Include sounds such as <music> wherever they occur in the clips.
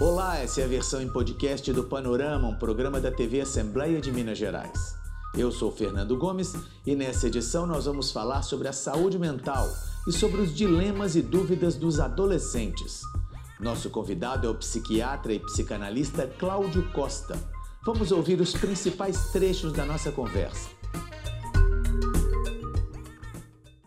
Olá, essa é a versão em podcast do Panorama, um programa da TV Assembleia de Minas Gerais. Eu sou Fernando Gomes e nessa edição nós vamos falar sobre a saúde mental e sobre os dilemas e dúvidas dos adolescentes. Nosso convidado é o psiquiatra e psicanalista Cláudio Costa. Vamos ouvir os principais trechos da nossa conversa.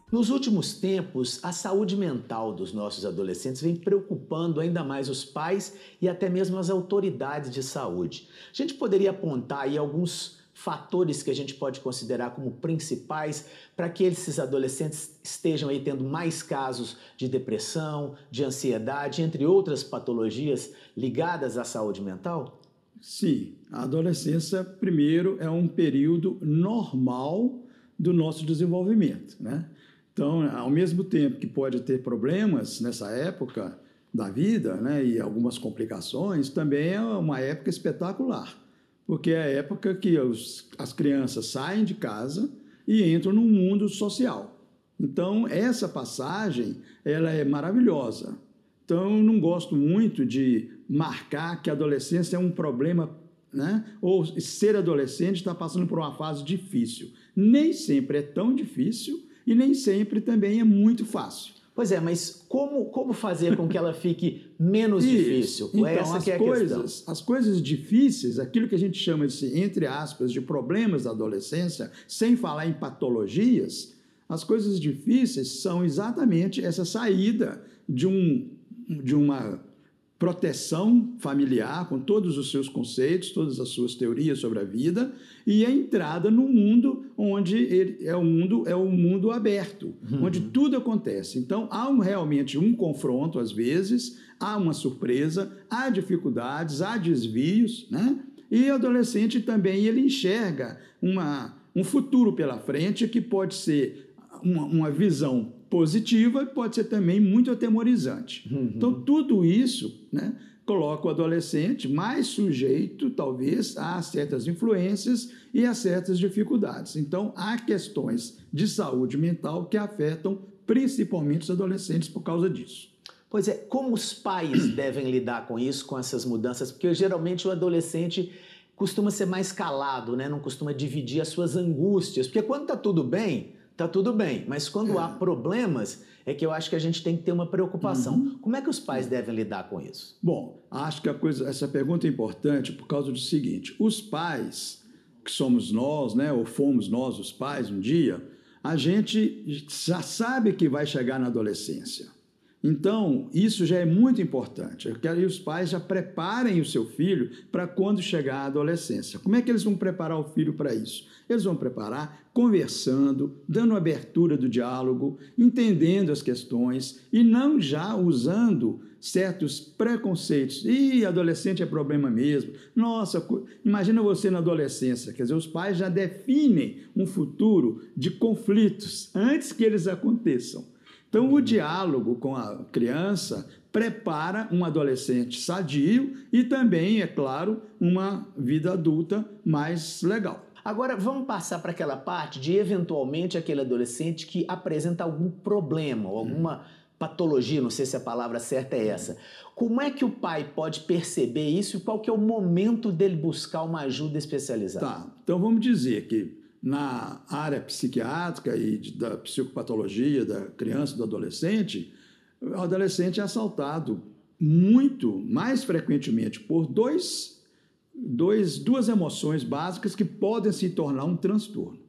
Nos últimos tempos, a saúde mental dos nossos adolescentes vem preocupando ainda mais os pais e até mesmo as autoridades de saúde. A gente poderia apontar aí alguns fatores que a gente pode considerar como principais para que esses adolescentes estejam aí tendo mais casos de depressão, de ansiedade, entre outras patologias ligadas à saúde mental? Sim, a adolescência, primeiro, é um período normal do nosso desenvolvimento, né? Então, ao mesmo tempo que pode ter problemas nessa época da vida, né, e algumas complicações, também é uma época espetacular, porque é a época que os, as crianças saem de casa e entram no mundo social. Então, essa passagem, ela é maravilhosa. Então, eu não gosto muito de marcar que a adolescência é um problema, né? ou ser adolescente está passando por uma fase difícil. Nem sempre é tão difícil, e nem sempre também é muito fácil. Pois é, mas como, como fazer com que ela fique menos <laughs> Isso. difícil? Então, Essa as, é coisas, as coisas difíceis, aquilo que a gente chama de, entre aspas, de problemas da adolescência, sem falar em patologias, as coisas difíceis são exatamente essa saída de, um, de uma proteção familiar, com todos os seus conceitos, todas as suas teorias sobre a vida, e a entrada no mundo onde ele é o mundo é o mundo aberto, uhum. onde tudo acontece. Então há um, realmente um confronto às vezes, há uma surpresa, há dificuldades, há desvios, né? E o adolescente também ele enxerga uma, um futuro pela frente que pode ser uma, uma visão positiva e pode ser também muito atemorizante. Uhum. Então, tudo isso né, coloca o adolescente mais sujeito, talvez, a certas influências e a certas dificuldades. Então, há questões de saúde mental que afetam principalmente os adolescentes por causa disso. Pois é, como os pais <clears throat> devem lidar com isso, com essas mudanças? Porque geralmente o adolescente costuma ser mais calado, né? não costuma dividir as suas angústias. Porque quando está tudo bem, tá tudo bem. Mas quando é. há problemas, é que eu acho que a gente tem que ter uma preocupação. Uhum. Como é que os pais devem lidar com isso? Bom, acho que a coisa, essa pergunta é importante por causa do seguinte: os pais, que somos nós, né, ou fomos nós os pais um dia, a gente já sabe que vai chegar na adolescência. Então, isso já é muito importante. Eu quero que os pais já preparem o seu filho para quando chegar à adolescência. Como é que eles vão preparar o filho para isso? Eles vão preparar conversando, dando abertura do diálogo, entendendo as questões e não já usando certos preconceitos. E adolescente é problema mesmo. Nossa, imagina você na adolescência. Quer dizer, os pais já definem um futuro de conflitos antes que eles aconteçam. Então, o diálogo com a criança prepara um adolescente sadio e também, é claro, uma vida adulta mais legal. Agora vamos passar para aquela parte de eventualmente aquele adolescente que apresenta algum problema ou alguma patologia, não sei se a palavra certa é essa. Como é que o pai pode perceber isso e qual que é o momento dele buscar uma ajuda especializada? Tá, então vamos dizer que na área psiquiátrica e da psicopatologia da criança e do adolescente, o adolescente é assaltado muito mais frequentemente por dois, dois, duas emoções básicas que podem se tornar um transtorno.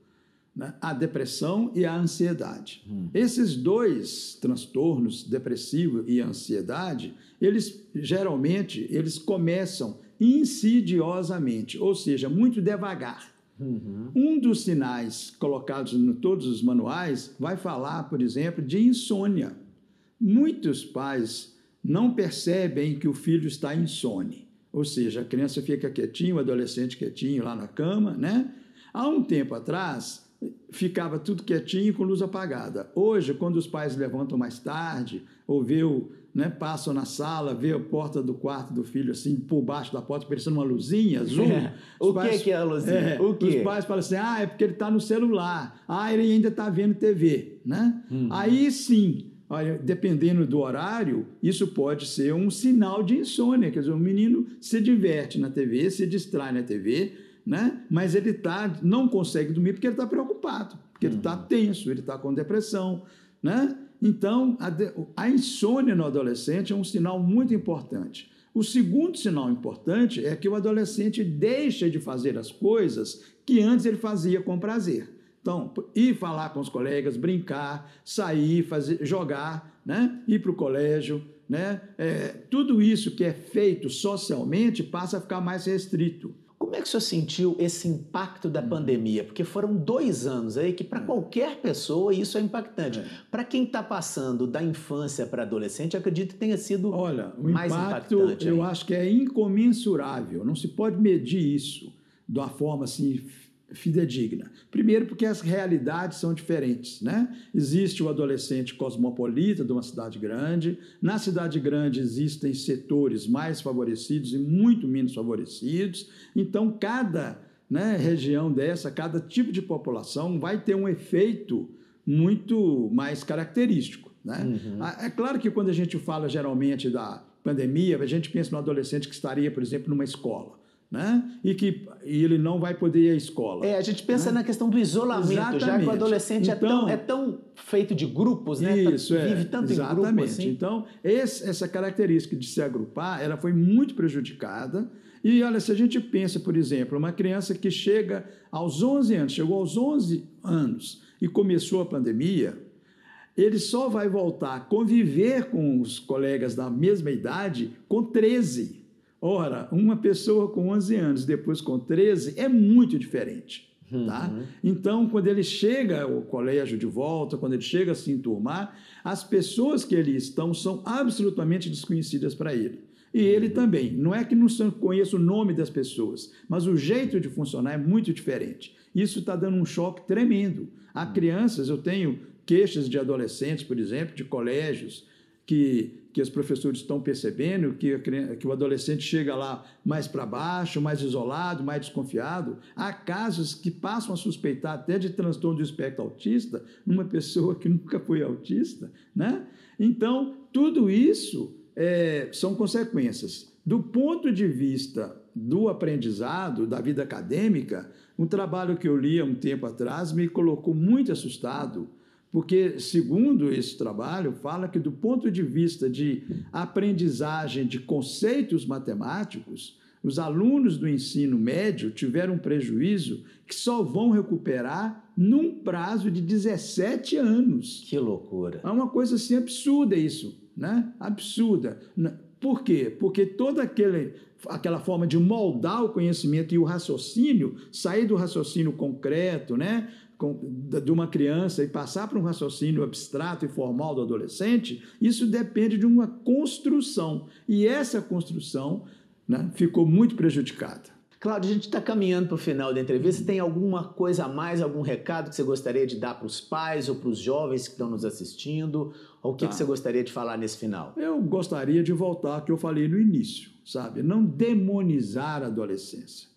Né? A depressão e a ansiedade. Hum. Esses dois transtornos, depressivo e ansiedade, eles geralmente eles começam insidiosamente, ou seja, muito devagar. Uhum. Um dos sinais colocados em todos os manuais vai falar, por exemplo, de insônia. Muitos pais não percebem que o filho está insone, ou seja, a criança fica quietinho, o adolescente quietinho lá na cama, né? Há um tempo atrás, ficava tudo quietinho com luz apagada. Hoje, quando os pais levantam mais tarde, ou vê o, né, passam na sala, vê a porta do quarto do filho assim, por baixo da porta, parecendo uma luzinha <laughs> azul. É. o pais, que, é a luzinha? É, o Os pais falam assim, ah, é porque ele está no celular. Ah, ele ainda está vendo TV. Né? Uhum. Aí sim, dependendo do horário, isso pode ser um sinal de insônia. Quer dizer, o menino se diverte na TV, se distrai na TV, né? mas ele tá, não consegue dormir porque ele está preocupado, porque ele está uhum. tenso, ele está com depressão. Né? Então, a, a insônia no adolescente é um sinal muito importante. O segundo sinal importante é que o adolescente deixa de fazer as coisas que antes ele fazia com prazer. Então, ir falar com os colegas, brincar, sair, fazer, jogar, né? ir para o colégio, né? É, tudo isso que é feito socialmente passa a ficar mais restrito. Como é que o senhor sentiu esse impacto da hum. pandemia? Porque foram dois anos aí que, para hum. qualquer pessoa, isso é impactante. É. Para quem está passando da infância para adolescente, acredito que tenha sido Olha, o mais impacto, impactante. Eu aí. acho que é incomensurável. Não se pode medir isso de uma forma assim fidedigna. Primeiro, porque as realidades são diferentes. Né? Existe o adolescente cosmopolita de uma cidade grande, na cidade grande existem setores mais favorecidos e muito menos favorecidos, então cada né, região dessa, cada tipo de população vai ter um efeito muito mais característico. Né? Uhum. É claro que quando a gente fala geralmente da pandemia, a gente pensa no adolescente que estaria, por exemplo, numa escola né? E que e ele não vai poder ir à escola. É, a gente pensa né? na questão do isolamento, exatamente. já que o adolescente então, é, tão, é tão feito de grupos, né? Isso, é, Vive tanto exatamente. em grupos. Assim. Então, esse, essa característica de se agrupar, ela foi muito prejudicada. E olha, se a gente pensa, por exemplo, uma criança que chega aos 11 anos, chegou aos 11 anos e começou a pandemia, ele só vai voltar a conviver com os colegas da mesma idade com 13. Ora, uma pessoa com 11 anos, depois com 13, é muito diferente. Tá? Uhum. Então, quando ele chega ao colégio de volta, quando ele chega a se enturmar, as pessoas que ali estão são absolutamente desconhecidas para ele. E ele uhum. também. Não é que não conheça o nome das pessoas, mas o jeito de funcionar é muito diferente. Isso está dando um choque tremendo. Há uhum. crianças, eu tenho queixas de adolescentes, por exemplo, de colégios, que que os professores estão percebendo que, que o adolescente chega lá mais para baixo, mais isolado, mais desconfiado. Há casos que passam a suspeitar até de transtorno do espectro autista numa pessoa que <laughs> nunca foi autista. Né? Então, tudo isso é, são consequências. Do ponto de vista do aprendizado, da vida acadêmica, um trabalho que eu li há um tempo atrás me colocou muito assustado porque, segundo esse trabalho, fala que, do ponto de vista de aprendizagem de conceitos matemáticos, os alunos do ensino médio tiveram um prejuízo que só vão recuperar num prazo de 17 anos. Que loucura! É uma coisa assim absurda isso, né? Absurda. Por quê? Porque toda aquele, aquela forma de moldar o conhecimento e o raciocínio, sair do raciocínio concreto, né? De uma criança e passar para um raciocínio abstrato e formal do adolescente, isso depende de uma construção. E essa construção né, ficou muito prejudicada. Cláudio, a gente está caminhando para o final da entrevista. Tem alguma coisa a mais, algum recado que você gostaria de dar para os pais ou para os jovens que estão nos assistindo? Ou o que, tá. que você gostaria de falar nesse final? Eu gostaria de voltar ao que eu falei no início, sabe? Não demonizar a adolescência.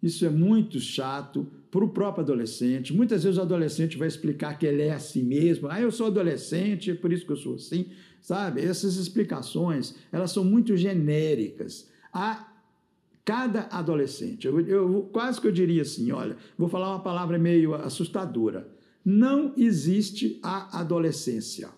Isso é muito chato para o próprio adolescente. Muitas vezes o adolescente vai explicar que ele é assim mesmo. Ah, eu sou adolescente, é por isso que eu sou assim. Sabe? Essas explicações, elas são muito genéricas. A cada adolescente, eu, eu quase que eu diria assim, olha, vou falar uma palavra meio assustadora. Não existe a adolescência.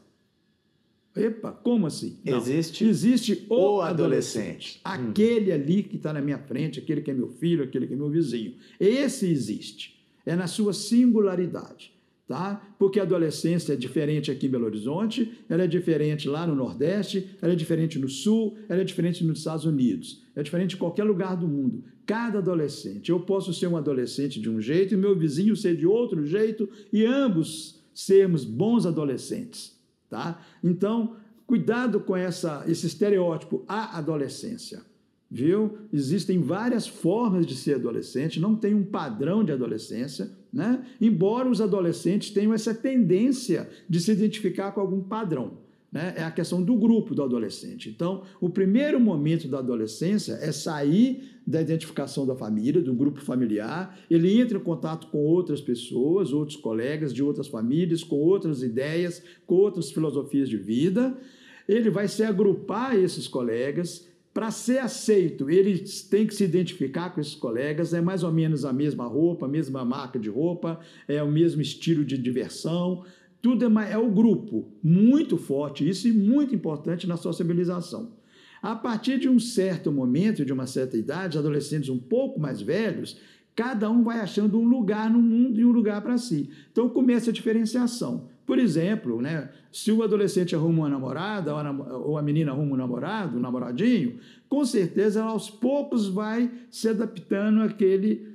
Epa, como assim? Não. Existe, Existe o, o adolescente. adolescente. Aquele hum. ali que está na minha frente, aquele que é meu filho, aquele que é meu vizinho. Esse existe. É na sua singularidade. Tá? Porque a adolescência é diferente aqui em Belo Horizonte, ela é diferente lá no Nordeste, ela é diferente no Sul, ela é diferente nos Estados Unidos, é diferente em qualquer lugar do mundo. Cada adolescente, eu posso ser um adolescente de um jeito e meu vizinho ser de outro jeito e ambos sermos bons adolescentes. Tá? Então, cuidado com essa, esse estereótipo, a adolescência. Viu? Existem várias formas de ser adolescente, não tem um padrão de adolescência, né? embora os adolescentes tenham essa tendência de se identificar com algum padrão. Né, é a questão do grupo do adolescente. Então, o primeiro momento da adolescência é sair da identificação da família, do grupo familiar, ele entra em contato com outras pessoas, outros colegas de outras famílias, com outras ideias, com outras filosofias de vida. Ele vai se agrupar esses colegas. Para ser aceito, ele tem que se identificar com esses colegas, é mais ou menos a mesma roupa, a mesma marca de roupa, é o mesmo estilo de diversão, tudo é, é o grupo, muito forte, isso e muito importante na sociabilização. A partir de um certo momento, de uma certa idade, adolescentes um pouco mais velhos, cada um vai achando um lugar no mundo e um lugar para si. Então começa a diferenciação. Por exemplo, né, se o adolescente arruma uma namorada ou a menina arruma um namorado, um namoradinho, com certeza ela aos poucos vai se adaptando àquele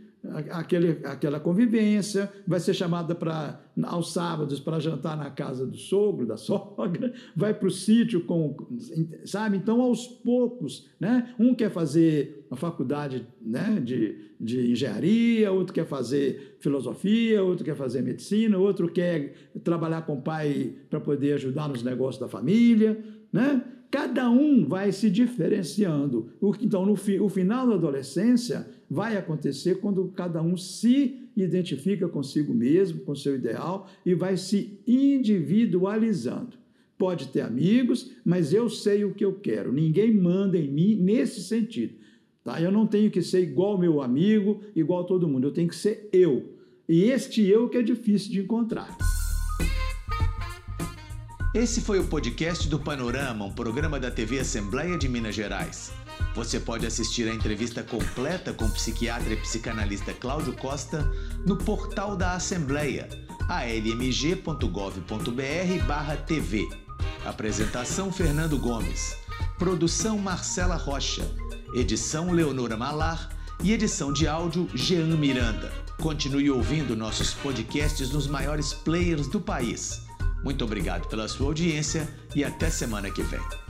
aquele, aquela convivência, vai ser chamada para aos sábados para jantar na casa do sogro, da <laughs> sogra, vai para o sítio com, sabe? Então, aos poucos, né? Um quer fazer uma faculdade né, de, de engenharia, outro quer fazer filosofia, outro quer fazer medicina, outro quer trabalhar com o pai para poder ajudar nos negócios da família, né? Cada um vai se diferenciando. Então, no fi, o final da adolescência vai acontecer quando cada um se identifica consigo mesmo, com seu ideal e vai se individualizando. Pode ter amigos, mas eu sei o que eu quero. Ninguém manda em mim nesse sentido. Tá? Eu não tenho que ser igual meu amigo, igual todo mundo. Eu tenho que ser eu. E este eu que é difícil de encontrar. Esse foi o podcast do Panorama, um programa da TV Assembleia de Minas Gerais. Você pode assistir a entrevista completa com o psiquiatra e psicanalista Cláudio Costa no portal da Assembleia, almg.gov.br/tv. Apresentação Fernando Gomes. Produção Marcela Rocha. Edição Leonora Malar e edição de áudio Jean Miranda. Continue ouvindo nossos podcasts nos maiores players do país muito obrigado pela sua audiência e até semana que vem.